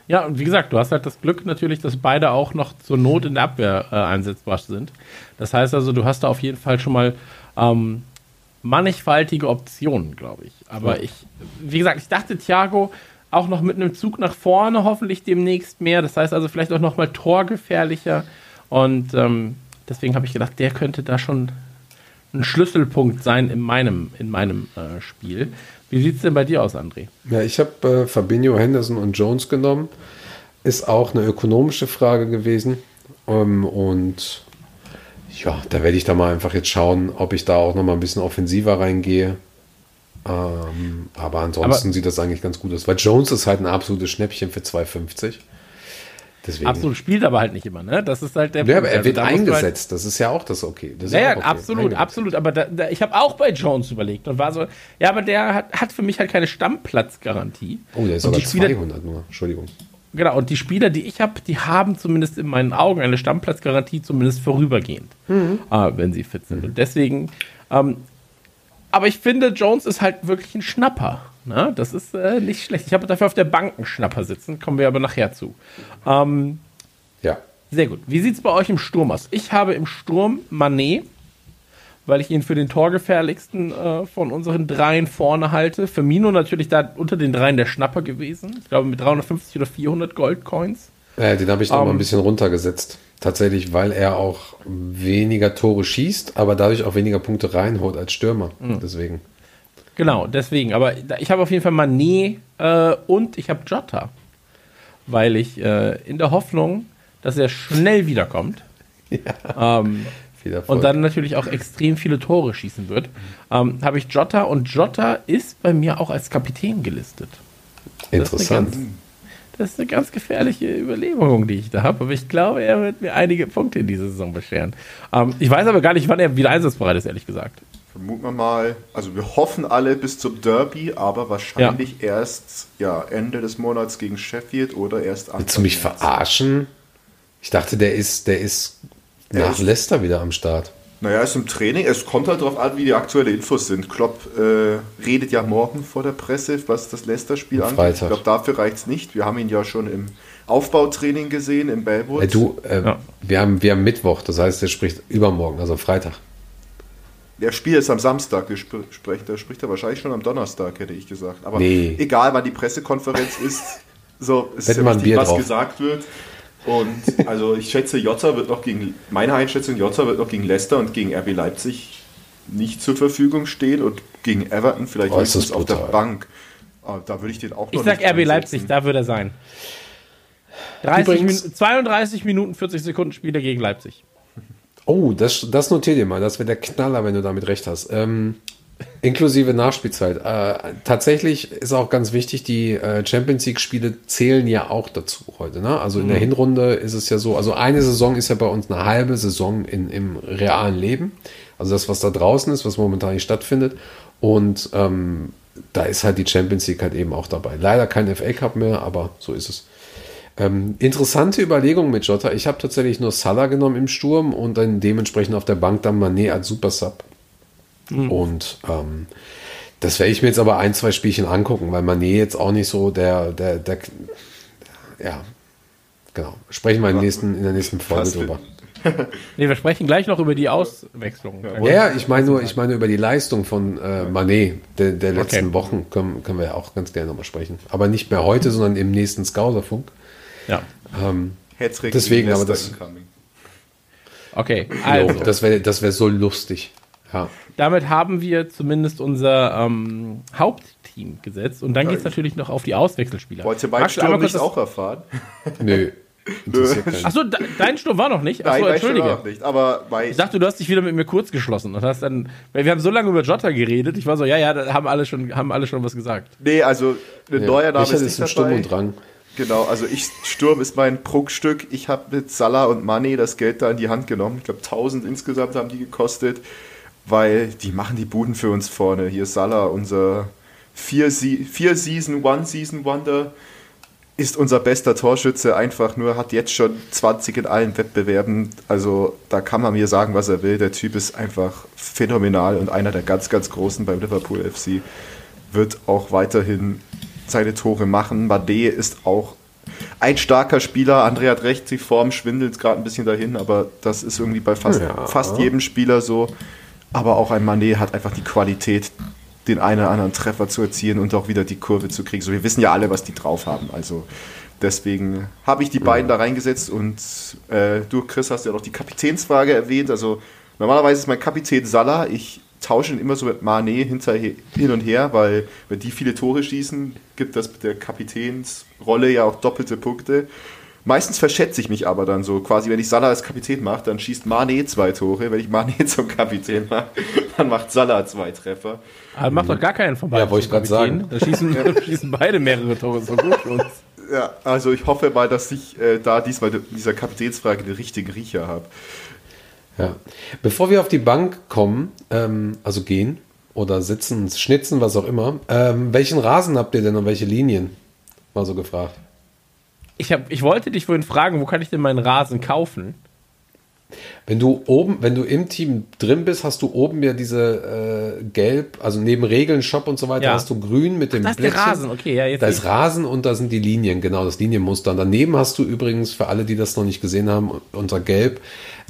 Ja, und wie gesagt, du hast halt das Glück natürlich, dass beide auch noch zur Not in der Abwehr äh, einsetzbar sind. Das heißt also, du hast da auf jeden Fall schon mal ähm, mannigfaltige Optionen, glaube ich. Aber ja. ich, wie gesagt, ich dachte, Thiago auch noch mit einem Zug nach vorne, hoffentlich demnächst mehr. Das heißt also vielleicht auch noch mal torgefährlicher. Und ähm, deswegen habe ich gedacht, der könnte da schon ein Schlüsselpunkt sein in meinem, in meinem äh, Spiel. Wie sieht es denn bei dir aus, André? Ja, ich habe äh, Fabinho, Henderson und Jones genommen. Ist auch eine ökonomische Frage gewesen. Ähm, und ja, da werde ich da mal einfach jetzt schauen, ob ich da auch noch mal ein bisschen offensiver reingehe. Ähm, aber ansonsten aber sieht das eigentlich ganz gut aus, weil Jones ist halt ein absolutes Schnäppchen für 2,50. Deswegen. Absolut, spielt aber halt nicht immer, ne? Das ist halt der ja, Punkt. aber er also wird also, eingesetzt, halt das ist ja auch das okay. Das ja, ja okay. absolut, absolut. Aber da, da, ich habe auch bei Jones überlegt und war so, ja, aber der hat, hat für mich halt keine Stammplatzgarantie. Oh, der ist und sogar 200 nur, Entschuldigung. Genau, und die Spieler, die ich habe, die haben zumindest in meinen Augen eine Stammplatzgarantie, zumindest vorübergehend, mhm. äh, wenn sie fit sind. Mhm. Und deswegen, ähm, aber ich finde, Jones ist halt wirklich ein Schnapper. Ne? Das ist äh, nicht schlecht. Ich habe dafür auf der Bank einen Schnapper sitzen, kommen wir aber nachher zu. Ähm, ja. Sehr gut. Wie sieht es bei euch im Sturm aus? Ich habe im Sturm Manet, weil ich ihn für den torgefährlichsten äh, von unseren dreien vorne halte. Firmino natürlich da unter den dreien der Schnapper gewesen. Ich glaube mit 350 oder 400 Goldcoins. Ja, den habe ich noch um, mal ein ähm, bisschen runtergesetzt. Tatsächlich, weil er auch weniger Tore schießt, aber dadurch auch weniger Punkte reinholt als Stürmer. Mhm. Deswegen. Genau, deswegen. Aber ich habe auf jeden Fall Manet äh, und ich habe Jota. Weil ich äh, in der Hoffnung, dass er schnell wiederkommt. Ja. Ähm, und dann natürlich auch extrem viele Tore schießen wird. Ähm, habe ich Jota und Jota ist bei mir auch als Kapitän gelistet. Interessant. Das ist eine ganz gefährliche Überlegung, die ich da habe. Aber ich glaube, er wird mir einige Punkte in dieser Saison bescheren. Ähm, ich weiß aber gar nicht, wann er wieder einsatzbereit ist, ehrlich gesagt. Vermuten wir mal, also wir hoffen alle bis zum Derby, aber wahrscheinlich ja. erst ja, Ende des Monats gegen Sheffield oder erst Anfang Willst du mich März. verarschen? Ich dachte, der ist, der ist nach ist, Leicester wieder am Start. Naja, er ist im Training. Es kommt halt darauf an, wie die aktuellen Infos sind. Klopp äh, redet ja morgen vor der Presse, was das Leicester-Spiel angeht. Ich glaube, dafür reicht es nicht. Wir haben ihn ja schon im Aufbautraining gesehen in Belwood. Äh, du, äh, ja. wir, haben, wir haben Mittwoch, das heißt, er spricht übermorgen, also Freitag. Der Spiel ist am Samstag, der spricht, der spricht er wahrscheinlich schon am Donnerstag, hätte ich gesagt. Aber nee. egal, wann die Pressekonferenz ist, so ist ja wichtig, was drauf. gesagt wird. Und also ich schätze, Jota wird noch gegen, meine Einschätzung, Jota wird noch gegen Leicester und gegen RB Leipzig nicht zur Verfügung stehen und gegen Everton vielleicht oh, höchstens auf der Bank. Aber da würde ich den auch noch Ich sag RB Leipzig, da würde er sein. 30 Min 32 Minuten 40 Sekunden Spiele gegen Leipzig. Oh, das, das notiert ihr mal. Das wäre der Knaller, wenn du damit recht hast. Ähm, inklusive Nachspielzeit. Äh, tatsächlich ist auch ganz wichtig, die äh, Champions League-Spiele zählen ja auch dazu heute. Ne? Also in der mhm. Hinrunde ist es ja so, also eine Saison ist ja bei uns eine halbe Saison in, im realen Leben. Also das, was da draußen ist, was momentan nicht stattfindet. Und ähm, da ist halt die Champions League halt eben auch dabei. Leider kein FA Cup mehr, aber so ist es. Ähm, interessante Überlegung mit Jota. Ich habe tatsächlich nur Salah genommen im Sturm und dann dementsprechend auf der Bank dann Mané als Super Sub. Mhm. Und ähm, das werde ich mir jetzt aber ein, zwei Spielchen angucken, weil Mané jetzt auch nicht so der, der, der, ja, genau. Sprechen wir in, nächsten, in der nächsten Folge drüber. nee, wir sprechen gleich noch über die Auswechslung. Ja, ja ich meine nur, ich meine über die Leistung von äh, Manet der, der letzten okay. Wochen können, können wir ja auch ganz gerne nochmal sprechen. Aber nicht mehr heute, sondern im nächsten Scouserfunk. Ja. Ähm, deswegen, aber das. Okay, also. Jo, das wäre das wär so lustig. Ja. Damit haben wir zumindest unser ähm, Hauptteam gesetzt. Und dann geht es natürlich noch auf die Auswechselspieler. Wollt ihr mein Sturm nicht auch erfahren? Nö. Achso, dein Sturm war noch nicht? Achso, Nein, entschuldige. Noch nicht, aber ich dachte, du hast dich wieder mit mir kurz geschlossen und hast dann, weil wir haben so lange über Jota geredet, ich war so, ja, ja, da haben alle schon, haben alle schon was gesagt. Nee, also ein ja. neuer Name ist nicht Sturm und Drang. Genau, also ich, Sturm ist mein Prunkstück. Ich habe mit Salah und Money das Geld da in die Hand genommen. Ich glaube, 1000 insgesamt haben die gekostet, weil die machen die Buden für uns vorne. Hier Salah, unser vier, vier Season, One Season Wonder, ist unser bester Torschütze. Einfach nur, hat jetzt schon 20 in allen Wettbewerben. Also da kann man mir sagen, was er will. Der Typ ist einfach phänomenal und einer der ganz, ganz Großen beim Liverpool FC. Wird auch weiterhin seine Tore machen. Made ist auch. ein starker Spieler. André hat recht, die Form schwindelt gerade ein bisschen dahin, aber das ist irgendwie bei fast, Ja. fast jedem Spieler so. Aber auch ein Manet hat einfach die Qualität, den einen oder anderen Treffer zu erzielen und auch wieder die Kurve zu kriegen. So, wir wissen ja alle, was die drauf haben. Also deswegen habe ich die beiden da reingesetzt und äh, du, Chris, hast ja noch die Kapitänsfrage erwähnt. Also normalerweise ist mein Kapitän Salah. Ich tausche ihn immer so mit Manet hinter, hin und her, weil wenn die viele Tore schießen, gibt das mit der Kapitänsrolle ja auch doppelte Punkte. Meistens verschätze ich mich aber dann so, quasi wenn ich Salah als Kapitän mache, dann schießt Manet zwei Tore. Wenn ich Manet zum Kapitän mache, dann macht Salah zwei Treffer. Aber macht doch gar keinen von beiden. Ja, wollte ich grad Kapitän. Da schießen, da schießen beide mehrere Tore. So gut für uns. Ja, also ich hoffe mal, dass ich äh, da diesmal in dieser Kapitänsfrage den richtigen Riecher habe. Ja. Bevor wir auf die Bank kommen, ähm, also gehen oder sitzen, schnitzen, was auch immer, ähm, welchen Rasen habt ihr denn und welche Linien? Mal so gefragt. Ich, hab, ich wollte dich vorhin fragen, wo kann ich denn meinen Rasen kaufen? Wenn du oben, wenn du im Team drin bist, hast du oben ja diese äh, gelb, also neben Regeln, Shop und so weiter, Ja. hast du grün mit dem Das ist der Blättchen. Rasen, okay, ja, jetzt. Da ist Rasen und da sind die Linien, genau, das Linienmuster. Und daneben hast du übrigens, für alle, die das noch nicht gesehen haben, unter Gelb,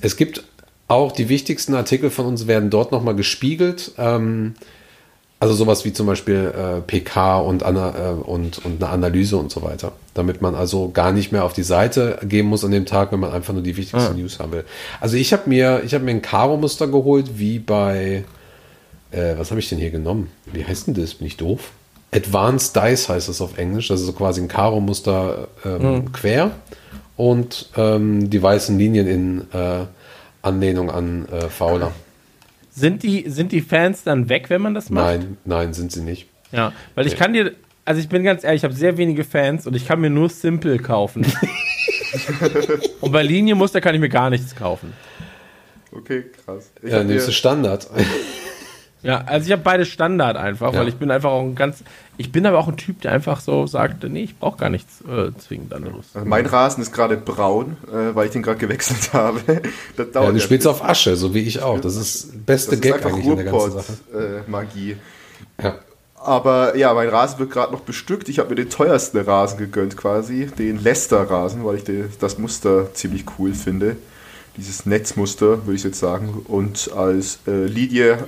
es gibt auch die wichtigsten Artikel von uns werden dort nochmal gespiegelt. Ähm, also sowas wie zum Beispiel äh, PK und, Ana, äh, und, und eine Analyse und so weiter. Damit man also gar nicht mehr auf die Seite gehen muss an dem Tag, wenn man einfach nur die wichtigsten News haben will. Also ich habe mir, ich habe mir ein Karo-Muster geholt, wie bei, äh, was habe ich denn hier genommen? Wie heißt denn das? Bin ich doof? Advanced Dice heißt es auf Englisch. Das ist so quasi ein Karo-Muster ähm, quer und ähm, die weißen Linien in äh, Anlehnung an äh, Fowler. Sind die, sind die Fans dann weg, wenn man das macht? Nein, nein, sind sie nicht. Ja, weil ich kann dir, also ich bin ganz ehrlich, ich habe sehr wenige Fans und ich kann mir nur Simple kaufen. und bei Linienmuster kann ich mir gar nichts kaufen. Okay, krass. Ich Ja, du Standard. Ja, also ich habe beide Standard einfach, Ja. weil ich bin einfach auch ein ganz, ich bin aber auch ein Typ, der einfach so sagt, nee, ich brauche gar nichts äh, zwingend anderes. also mein Rasen ist gerade braun, äh, weil ich den gerade gewechselt habe. Das dauert Ja, du ja spielst auf Asche, so wie ich auch. Das ist beste Das ist Gag einfach eigentlich in der ganzen Sache. Ruhrpott-Magie. Ja. Aber ja, mein Rasen wird gerade noch bestückt. Ich habe mir den teuersten Rasen gegönnt quasi, den Leicester-Rasen, weil ich den, das Muster ziemlich cool finde. Dieses Netzmuster, würde ich jetzt sagen. Und als äh, Linie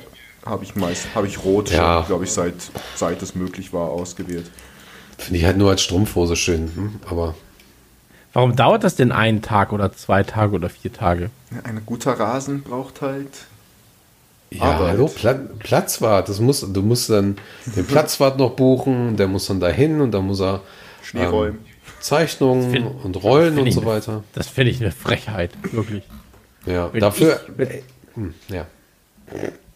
habe ich meist, habe ich Rot, Ja. glaube ich, seit, seit es möglich war, ausgewählt. Finde ich halt nur als Strumpfhose schön. Hm? Aber Warum dauert das denn einen Tag oder zwei Tage oder vier Tage? Ein guter Rasen braucht halt. ja, Arbeit. hallo, Pla Platzwart. Das muss, du musst dann den Platzwart noch buchen, der muss dann dahin und dann muss er Schnee räumen. Zeichnungen find- und Rollen und so ne- weiter. Das finde ich eine Frechheit, wirklich. Ja, Wenn dafür. ich- wenn- hm, ja.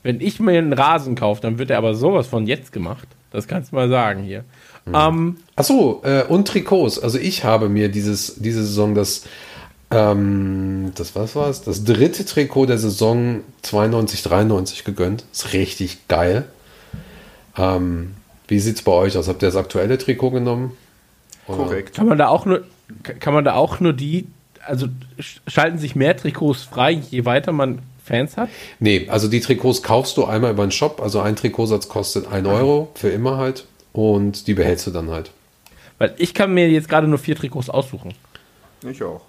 Wenn ich mir einen Rasen kaufe, dann wird er aber sowas von jetzt gemacht. Das kannst du mal sagen hier. Ähm, Achso, äh, und Trikots. Also ich habe mir dieses, diese Saison das, ähm, das was war es? Das dritte Trikot der Saison 92, 93 gegönnt. Ist richtig geil. Ähm, wie sieht's bei euch aus? Habt ihr das aktuelle Trikot genommen? Oder? Korrekt. kann man da auch nur, kann man da auch nur die, also sch- schalten sich mehr Trikots frei, je weiter man Fans hat? Nee, also die Trikots kaufst du einmal über den Shop. Also ein Trikotsatz kostet 1 Euro für immer halt. Und die behältst du dann halt. Weil ich kann mir jetzt gerade nur vier Trikots aussuchen. Ich auch.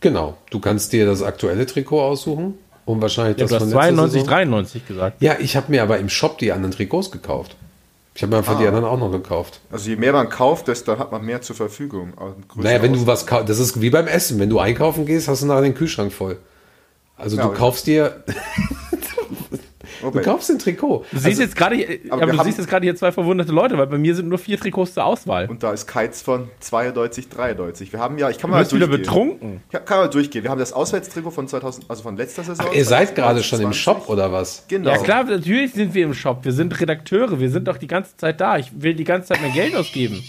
Genau. Du kannst dir das aktuelle Trikot aussuchen. Und wahrscheinlich Ja, das du hast von letzter 92, Saison. 93 gesagt. Ja, ich habe mir aber im Shop die anderen Trikots gekauft. Ich habe mir einfach die Ah. anderen auch noch gekauft. Also je mehr man kauft, desto hat man mehr zur Verfügung. Also Naja, wenn du Aus- was kaufst, das ist wie beim Essen. Wenn du einkaufen gehst, hast du nachher den Kühlschrank voll. Also Ja, du kaufst dir, du kaufst den Trikot. Du siehst jetzt gerade, hier- aber aber, du haben- siehst jetzt gerade hier zwei verwunderte Leute, weil bei mir sind nur vier Trikots zur Auswahl. Und da ist Kites von 92, 93. Wir haben ja, ich kann Du mal bist wieder durchgehen. betrunken. Ich kann mal durchgehen. Wir haben das Auswärtstrikot von 2000, also von letzter Saison. Ach, ihr seid gerade schon im 2020. Shop oder was? Genau. Ja klar, natürlich sind wir im Shop. Wir sind Redakteure. Wir sind doch die ganze Zeit da. Ich will die ganze Zeit mein Geld ausgeben.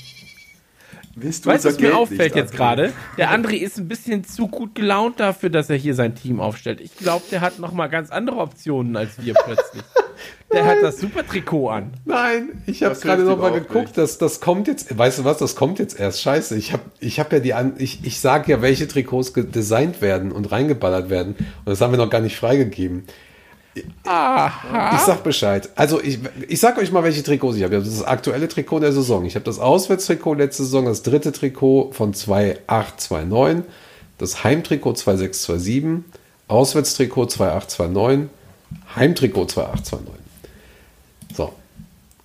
Willst du Weißt du, was mir auffällt nicht jetzt gerade? Der André ist ein bisschen zu gut gelaunt dafür, dass er hier sein Team aufstellt. Ich glaube, der hat noch mal ganz andere Optionen als wir plötzlich. Der hat das super Trikot an. Nein, ich habe Das gerade hilft noch mal überhaupt geguckt, dass das kommt jetzt. Weißt du was? Das kommt jetzt erst. Scheiße. Ich habe, ich habe ja die an. Ich, ich sage ja, welche Trikots designt werden und reingeballert werden. Und das haben wir noch gar nicht freigegeben. Ich sag Bescheid. Also ich, ich sag euch mal, welche Trikots ich habe. Das ist das aktuelle Trikot der Saison. Ich habe das Auswärtstrikot letzte Saison, das dritte Trikot von 2829, das Heimtrikot 2627, Auswärtstrikot 2829, Heimtrikot 2829. So,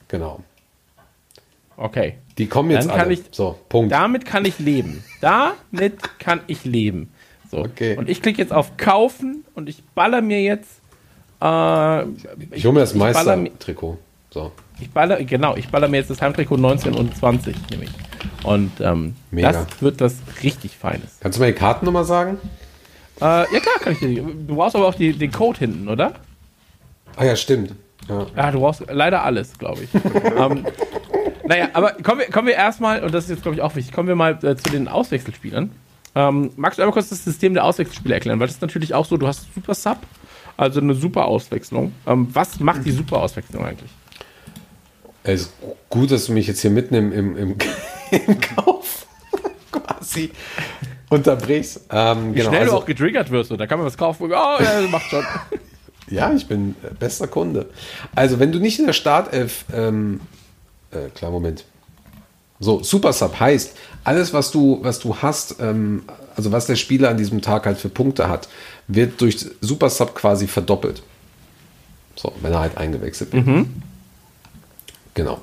genau. Okay. Die kommen jetzt Dann kann alle. ich- so, Punkt. Damit kann ich leben. Damit kann ich leben. So. Okay. Und ich klicke jetzt auf Kaufen und ich baller mir jetzt. Äh, ich hole mir das mir- Meister-Trikot. So. Ich baller, genau, ich baller mir jetzt das Heimtrikot 19 und 20, nämlich. Und ähm, das wird das richtig Feines. Kannst du mal die Kartennummer sagen? Äh, ja, klar, kann ich dir. Du brauchst aber auch die, den Code hinten, oder? Ah ja, stimmt. Ja. Ja, du brauchst leider alles, glaube ich. ähm, naja, aber kommen wir, kommen wir erstmal, und das ist jetzt, glaube ich, auch wichtig, kommen wir mal äh, zu den Auswechselspielern. Ähm, magst du einmal kurz das System der Auswechselspieler erklären? Weil das ist natürlich auch so, du hast Super Sub, also eine super Auswechslung. Ähm, was macht die super Auswechslung eigentlich? Es ist gut, dass du mich jetzt hier mitten im, im, im, im Kauf quasi unterbrichst. Ähm, Wie genau, schnell also, du auch getriggert wirst, da kann man was kaufen. Oh, ja, das macht schon. Ja, ich bin äh, bester Kunde. Also, wenn du nicht in der Startelf, ähm, äh, klar, Moment. So, Super Sub heißt, alles, was du, was du hast, ähm, also was der Spieler an diesem Tag halt für Punkte hat, wird durch Super Sub quasi verdoppelt. So, wenn er halt eingewechselt wird. Genau,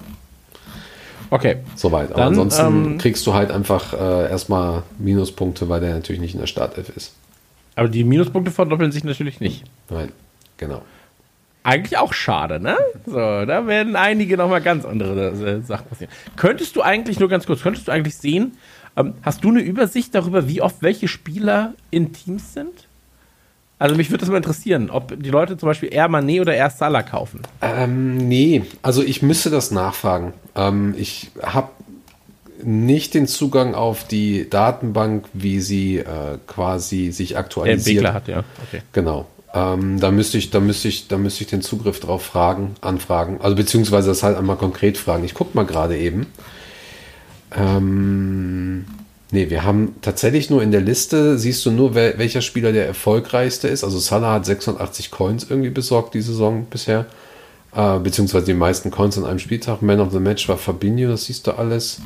Okay. soweit. Aber Dann, ansonsten ähm, kriegst du halt einfach äh, erstmal Minuspunkte, weil der natürlich nicht in der Startelf ist. Aber die Minuspunkte verdoppeln sich natürlich nicht. Nein, genau. Eigentlich auch schade, ne? So, da werden einige nochmal ganz andere äh, Sachen passieren. Könntest du eigentlich, nur ganz kurz, könntest du eigentlich sehen, ähm, hast du eine Übersicht darüber, wie oft welche Spieler in Teams sind? Also mich würde das mal interessieren, ob die Leute zum Beispiel eher Mané oder eher Salah kaufen. Ähm, nee, also ich müsste das nachfragen. Ähm, ich habe nicht den Zugang auf die Datenbank, wie sie äh, quasi sich Der aktualisiert. Entwickler hat, ja. Okay. Genau. Ähm, da müsste ich, da müsste ich, da müsste ich den Zugriff drauf fragen, anfragen. Also beziehungsweise das halt einmal konkret fragen. Ich guck mal gerade eben. Ähm, nee, wir haben tatsächlich nur in der Liste, siehst du nur, wer, welcher Spieler der erfolgreichste ist. Also Salah hat 86 Coins irgendwie besorgt die Saison bisher. Äh, beziehungsweise die meisten Coins an einem Spieltag. Man of the Match war Fabinho, das siehst du alles.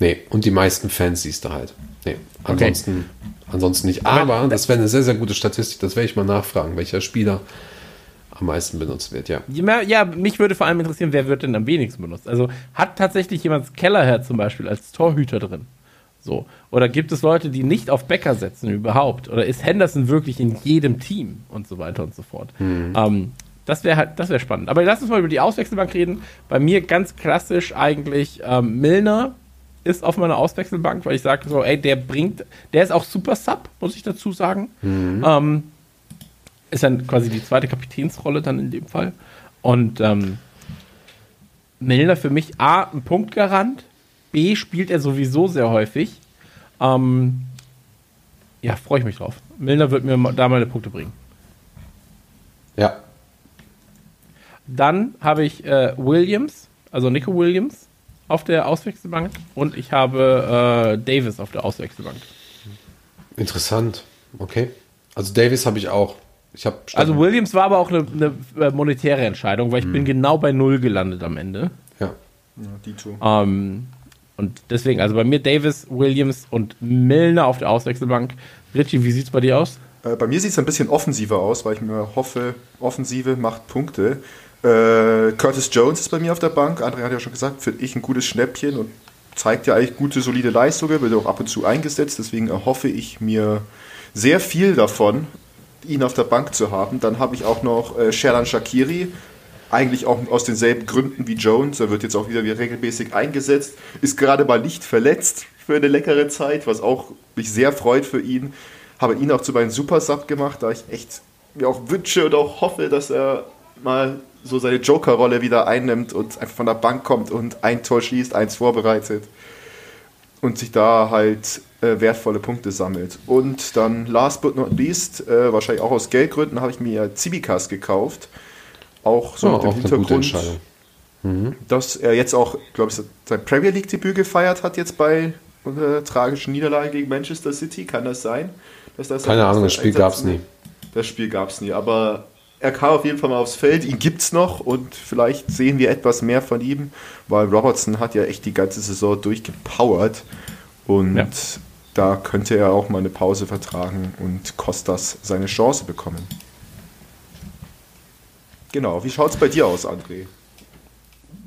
Nee, und die meisten Fans siehst du halt. Nee, ansonsten, ansonsten nicht. Aber das wäre eine sehr, sehr gute Statistik. Das werde ich mal nachfragen, welcher Spieler am meisten benutzt wird, ja. Ja, ja, mich würde vor allem interessieren, wer wird denn am wenigsten benutzt? Also hat tatsächlich jemand Kellerherr zum Beispiel als Torhüter drin? So. Oder gibt es Leute, die nicht auf Bäcker setzen überhaupt? Oder ist Henderson wirklich in jedem Team und so weiter und so fort? Ähm, das wäre halt, das wäre spannend. Aber lass uns mal über die Auswechselbank reden. Bei mir ganz klassisch eigentlich ähm, Milner ist auf meiner Auswechselbank, weil ich sage so, ey, der bringt, der ist auch super Sub, muss ich dazu sagen. Ähm, ist dann quasi die zweite Kapitänsrolle dann in dem Fall. Und ähm, Milner für mich A, ein Punktgarant, B, spielt er sowieso sehr häufig. Ähm, ja, freue ich mich drauf. Milner wird mir da meine Punkte bringen. Ja, Dann habe ich äh, Williams, also Nico Williams auf der Auswechselbank und ich habe äh, Davis auf der Auswechselbank. interessant. Okay. Also Davis habe ich auch. Ich habe Also Williams war aber auch eine, eine äh, monetäre Entscheidung, weil ich Hm. bin genau bei Null gelandet am Ende. ja. Ja, die two. Ähm, und deswegen, also bei mir Davis, Williams und Milner auf der Auswechselbank. Richie, wie sieht's bei dir aus? Äh, bei mir sieht es ein bisschen offensiver aus, weil ich mir hoffe, Offensive macht Punkte. Äh, Curtis Jones ist bei mir auf der Bank. André hat ja schon gesagt, finde ich ein gutes Schnäppchen und zeigt ja eigentlich gute, solide Leistungen, wird auch ab und zu eingesetzt. Deswegen erhoffe ich mir sehr viel davon, ihn auf der Bank zu haben. Dann habe ich auch noch äh, Sherdan Shakiri, eigentlich auch aus denselben Gründen wie Jones. Er wird jetzt auch wieder, regelmäßig eingesetzt, ist gerade mal nicht verletzt für eine leckere Zeit, was auch mich sehr freut für ihn. Habe ihn auch zu meinem Super Sub gemacht, da ich echt mir auch wünsche und auch hoffe, dass er mal so seine Joker-Rolle wieder einnimmt und einfach von der Bank kommt und ein Tor schießt, eins vorbereitet und sich da halt äh, wertvolle Punkte sammelt. Und dann last but not least, äh, wahrscheinlich auch aus Geldgründen, habe ich mir Zibikas gekauft. Auch so Ja, mit dem Hintergrund, Entscheidung. dass er jetzt auch, glaube ich, sein Premier League-Debüt gefeiert hat jetzt bei der tragischen Niederlage gegen Manchester City. Kann das sein? Dass das Keine Ahnung, das Spiel gab es nie. Das Spiel gab es nie, aber er kam auf jeden Fall mal aufs Feld, ihn gibt's noch und vielleicht sehen wir etwas mehr von ihm, weil Robertson hat ja echt die ganze Saison durchgepowert und Ja. da könnte er auch mal eine Pause vertragen und Kostas seine Chance bekommen. Genau, wie schaut's bei dir aus, André?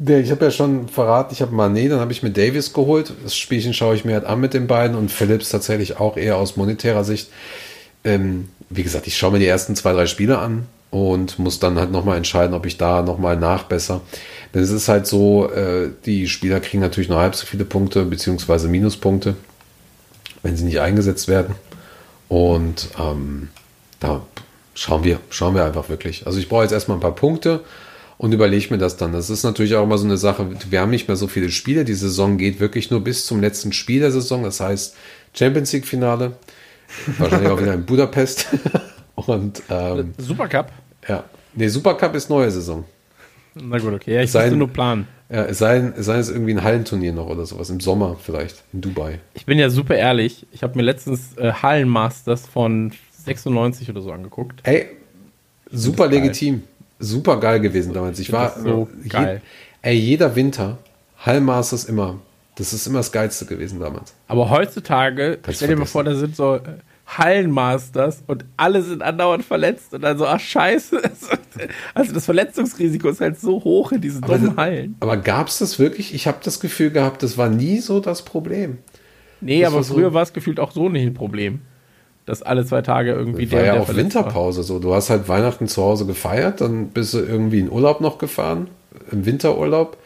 Ja, ich habe ja schon verraten, ich habe Mané, dann habe ich mir Davis geholt. Das Spielchen schaue ich mir halt an mit den beiden und Phillips tatsächlich auch eher aus monetärer Sicht. Ähm, wie gesagt, ich schaue mir die ersten zwei, drei Spiele an und muss dann halt nochmal entscheiden, ob ich da nochmal nachbesser. Denn es ist halt so, äh, die Spieler kriegen natürlich nur halb so viele Punkte, beziehungsweise Minuspunkte, wenn sie nicht eingesetzt werden. Und ähm, da schauen wir, schauen wir einfach wirklich. Also ich brauche jetzt erstmal ein paar Punkte und überlege mir das dann. Das ist natürlich auch immer so eine Sache. Wir haben nicht mehr so viele Spiele. Die Saison geht wirklich nur bis zum letzten Spiel der Saison. Das heißt Champions League Finale. Wahrscheinlich auch wieder in Budapest. Und ähm, Supercup? ja, nee, Supercup ist neue Saison. Na gut, okay. Ja, ich Sein- nur planen. Ja, es sei, es sei es irgendwie ein Hallenturnier noch oder sowas. Im Sommer vielleicht. In Dubai. Ich bin ja super ehrlich. Ich habe mir letztens äh, Hallenmasters von 96 oder so angeguckt. Ey, super legitim. Super geil gewesen damals. Ich find war so je- geil. Ey, jeder Winter, Hallmasters immer. Das ist immer das Geilste gewesen damals. Aber heutzutage, Kannst stell dir mal vor, da sind so äh, Hallenmasters und alle sind andauernd verletzt und dann so, ach scheiße. Also das Verletzungsrisiko ist halt so hoch in diesen dummen Hallen. Aber gab es das wirklich? Ich habe das Gefühl gehabt, das war nie so das Problem. Nee, Das aber war so- früher war es gefühlt auch so nicht ein Problem. Dass alle zwei Tage irgendwie war ja der auch verletzt war. Winterpause so. Du hast halt Weihnachten zu Hause gefeiert, dann bist du irgendwie in Urlaub noch gefahren, im Winterurlaub.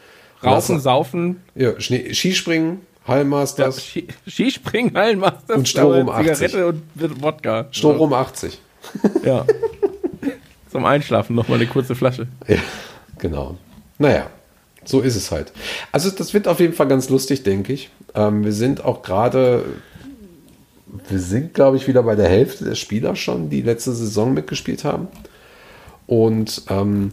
Rauchen, Hast- saufen, Ja, Schnee, Skispringen, ja, Hallmasters, Ski- Skispringen, Hallenmasters, Und Strohrum aber Zigarette und Wodka. Strohrum 80. Ja. Zum Einschlafen nochmal eine kurze Flasche. Ja, genau. Naja, so ist es halt. Also das wird auf jeden Fall ganz lustig, denke ich. Ähm, wir sind auch gerade, wir sind, glaube ich, wieder bei der Hälfte der Spieler schon, die letzte Saison mitgespielt haben. Und ähm,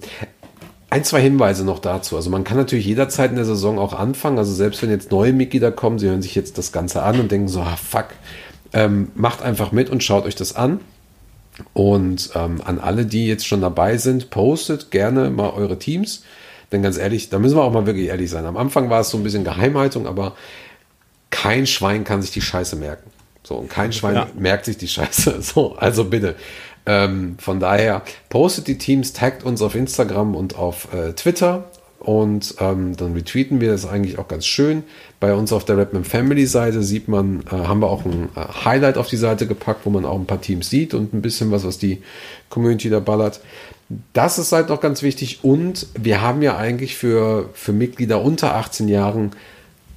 ein, zwei Hinweise noch dazu. Also man kann natürlich jederzeit in der Saison auch anfangen. Also selbst wenn jetzt neue Mitglieder kommen, sie hören sich jetzt das Ganze an und denken so, ah, fuck, ähm, macht einfach mit und schaut euch das an. Und ähm, an alle, die jetzt schon dabei sind, postet gerne mal eure Teams. Denn ganz ehrlich, da müssen wir auch mal wirklich ehrlich sein. Am Anfang war es so ein bisschen Geheimhaltung, aber kein Schwein kann sich die Scheiße merken. So, und kein Schwein Ja. merkt sich die Scheiße. So, also bitte. Ähm, von daher, postet die Teams, taggt uns auf Instagram und auf äh, Twitter und ähm, dann retweeten wir das eigentlich auch ganz schön. Bei uns auf der Redman Family Seite sieht man, äh, haben wir auch ein äh, Highlight auf die Seite gepackt, wo man auch ein paar Teams sieht und ein bisschen was, was die Community da ballert. Das ist halt noch ganz wichtig und wir haben ja eigentlich für, für Mitglieder unter 18 Jahren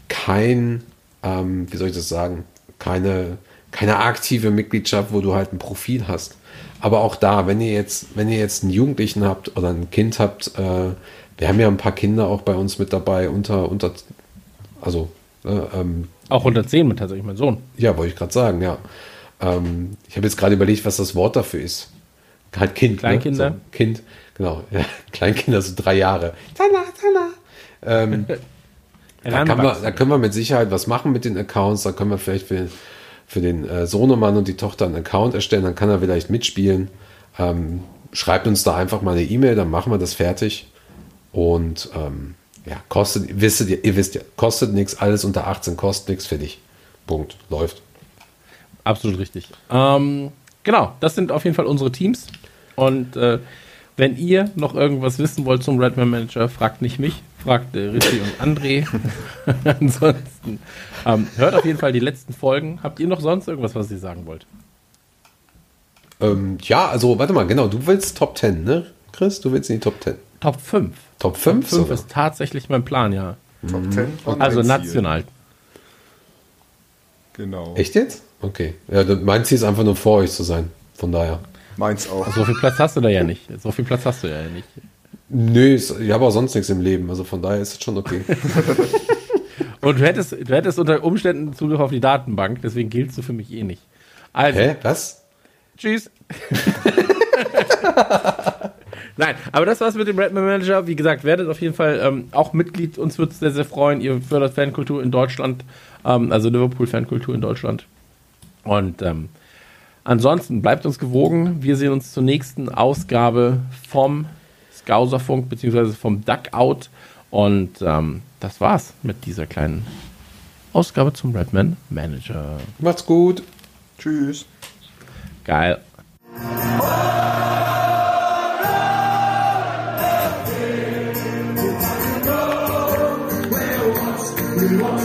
kein, ähm, wie soll ich das sagen, keine, keine aktive Mitgliedschaft, wo du halt ein Profil hast. Aber auch da, wenn ihr jetzt, wenn ihr jetzt einen Jugendlichen habt oder ein Kind habt, äh, wir haben ja ein paar Kinder auch bei uns mit dabei unter, unter also, äh, ähm, Auch unter 10 mit tatsächlich mein Sohn. ja, wollte ich gerade sagen, ja. Ähm, ich habe jetzt gerade überlegt, was das Wort dafür ist. Halt Kind. Kleinkinder? Ne? So, kind, genau. Ja, Kleinkinder, so drei Jahre. Tala, tala. Ähm, da, Heranwachsen. da können wir mit Sicherheit was machen mit den Accounts. Da können wir vielleicht für, für den äh, Sohnemann und die Tochter einen Account erstellen. Dann kann er vielleicht mitspielen. Ähm, schreibt uns da einfach mal eine E-Mail, dann machen wir das fertig. Und ähm, ja, kostet, wisst ihr, ihr wisst ja, kostet nichts, alles unter 18 kostet nichts für dich. Punkt. Läuft. Absolut richtig. Ähm, genau, das sind auf jeden Fall unsere Teams. Und äh, wenn ihr noch irgendwas wissen wollt zum Redman Manager, fragt nicht mich, fragt äh, Ritchie und André. Ansonsten ähm, hört auf jeden Fall die letzten Folgen. Habt ihr noch sonst irgendwas, was ihr sagen wollt? Ähm, ja, also warte mal, genau, du willst Top 10, ne? Chris, du willst in die Top 10. Top 5. Top 5? 5 sogar. ist tatsächlich mein Plan, ja. Top 10 und Also ein Ziel. national. Genau. Echt jetzt? Okay. Ja, mein Ziel ist einfach nur vor euch zu sein. Von daher. Meins auch. So viel Platz hast du da ja nicht. So viel Platz hast du ja nicht. Nö, ich habe auch sonst nichts im Leben. Also von daher ist es schon okay. Und du hättest, du hättest unter Umständen Zugriff auf die Datenbank, deswegen giltst du für mich eh nicht. Also, Hä? Was? Tschüss. Nein, aber das war's mit dem Redman Manager. Wie gesagt, werdet auf jeden Fall ähm, auch Mitglied. Uns würde es sehr, sehr freuen. Ihr fördert Fankultur in Deutschland, ähm, also Liverpool-Fankultur in Deutschland. Und ähm, Ansonsten bleibt uns gewogen. Wir sehen uns zur nächsten Ausgabe vom Skauserfunk beziehungsweise vom Duckout. Und ähm, das war's mit dieser kleinen Ausgabe zum Redman Manager. Macht's gut. Tschüss. Geil. We want